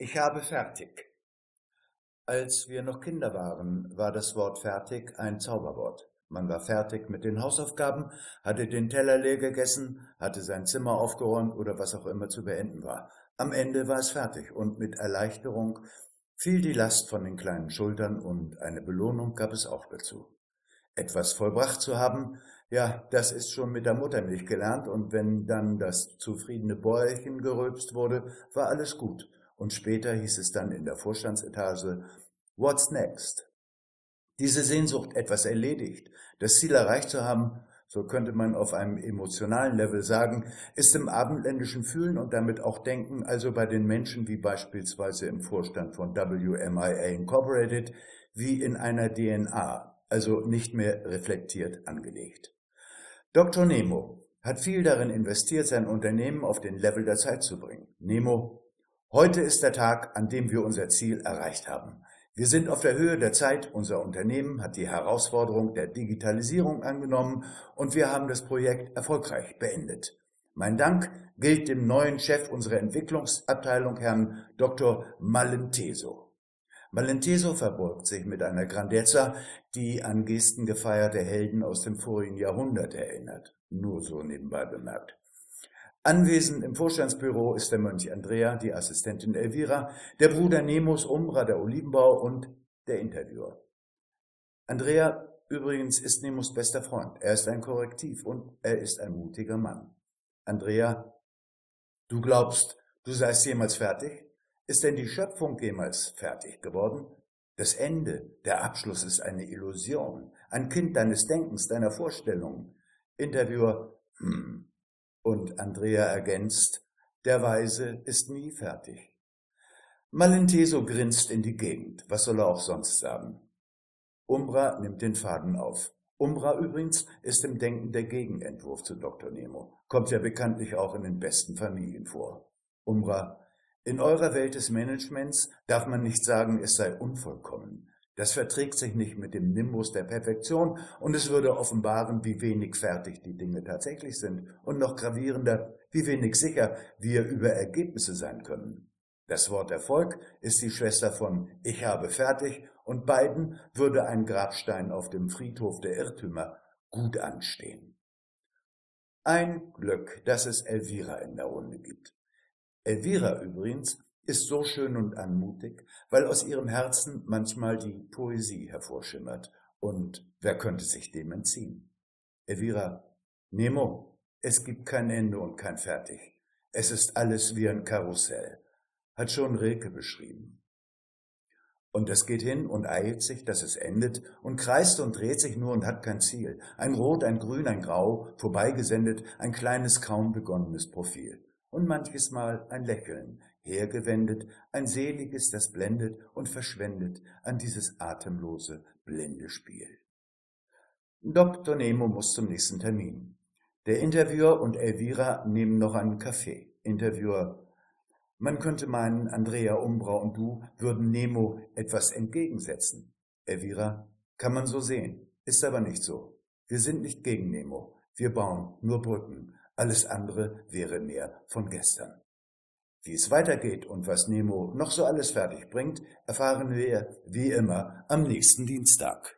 Ich habe fertig. Als wir noch Kinder waren, war das Wort fertig ein Zauberwort. Man war fertig mit den Hausaufgaben, hatte den Teller leer gegessen, hatte sein Zimmer aufgeräumt oder was auch immer zu beenden war. Am Ende war es fertig und mit Erleichterung fiel die Last von den kleinen Schultern und eine Belohnung gab es auch dazu. Etwas vollbracht zu haben, ja, das ist schon mit der Muttermilch gelernt und wenn dann das zufriedene Bäuerchen gerülpst wurde, war alles gut und später hieß es dann in der Vorstandsetage, What's next? Diese Sehnsucht, etwas erledigt, das Ziel erreicht zu haben, so könnte man auf einem emotionalen Level sagen, ist im abendländischen Fühlen und damit auch Denken, also bei den Menschen wie beispielsweise im Vorstand von WMIA Incorporated, wie in einer DNA, also nicht mehr reflektiert angelegt. Dr. Nemo hat viel darin investiert, sein Unternehmen auf den Level der Zeit zu bringen. Nemo Heute ist der Tag, an dem wir unser Ziel erreicht haben. Wir sind auf der Höhe der Zeit, unser Unternehmen hat die Herausforderung der Digitalisierung angenommen und wir haben das Projekt erfolgreich beendet. Mein Dank gilt dem neuen Chef unserer Entwicklungsabteilung, Herrn Dr. Malenteso. Malenteso verbeugt sich mit einer Grandezza, die an Gesten gefeierter Helden aus dem vorigen Jahrhundert erinnert. Nur so nebenbei bemerkt. Anwesend im Vorstandsbüro ist der Mönch Andrea, die Assistentin Elvira, der Bruder Nemos Umbra, der Olivenbau und der Interviewer. Andrea übrigens ist Nemos bester Freund. Er ist ein Korrektiv und er ist ein mutiger Mann. Andrea, du glaubst, du seist jemals fertig? Ist denn die Schöpfung jemals fertig geworden? Das Ende, der Abschluss ist eine Illusion, ein Kind deines Denkens, deiner Vorstellungen. Interviewer, hm, und Andrea ergänzt, der Weise ist nie fertig. Malenteso grinst in die Gegend. Was soll er auch sonst sagen? Umbra nimmt den Faden auf. Umbra übrigens ist im Denken der Gegenentwurf zu Dr. Nemo. Kommt ja bekanntlich auch in den besten Familien vor. Umbra, in eurer Welt des Managements darf man nicht sagen, es sei unvollkommen. Das verträgt sich nicht mit dem Nimbus der Perfektion und es würde offenbaren, wie wenig fertig die Dinge tatsächlich sind und noch gravierender, wie wenig sicher wir über Ergebnisse sein können. Das Wort Erfolg ist die Schwester von Ich habe fertig und beiden würde ein Grabstein auf dem Friedhof der Irrtümer gut anstehen. Ein Glück, dass es Elvira in der Runde gibt. Elvira übrigens ist so schön und anmutig, weil aus ihrem Herzen manchmal die Poesie hervorschimmert. Und wer könnte sich dem entziehen? Elvira, Nemo, es gibt kein Ende und kein Fertig. Es ist alles wie ein Karussell, hat schon Rilke beschrieben. Und es geht hin und eilt sich, dass es endet und kreist und dreht sich nur und hat kein Ziel. Ein Rot, ein Grün, ein Grau, vorbeigesendet, ein kleines, kaum begonnenes Profil. Und manches Mal ein Lächeln, hergewendet, ein seliges, das blendet und verschwendet an dieses atemlose, blinde Spiel. Dr. Nemo muss zum nächsten Termin. Der Interviewer und Elvira nehmen noch einen Kaffee. Interviewer, man könnte meinen, Andrea Umbra und du würden Nemo etwas entgegensetzen. Elvira, kann man so sehen, ist aber nicht so. Wir sind nicht gegen Nemo. Wir bauen nur Brücken. Alles andere wäre mehr von gestern. Wie es weitergeht und was Nemo noch so alles fertig bringt, erfahren wir wie immer am nächsten Dienstag.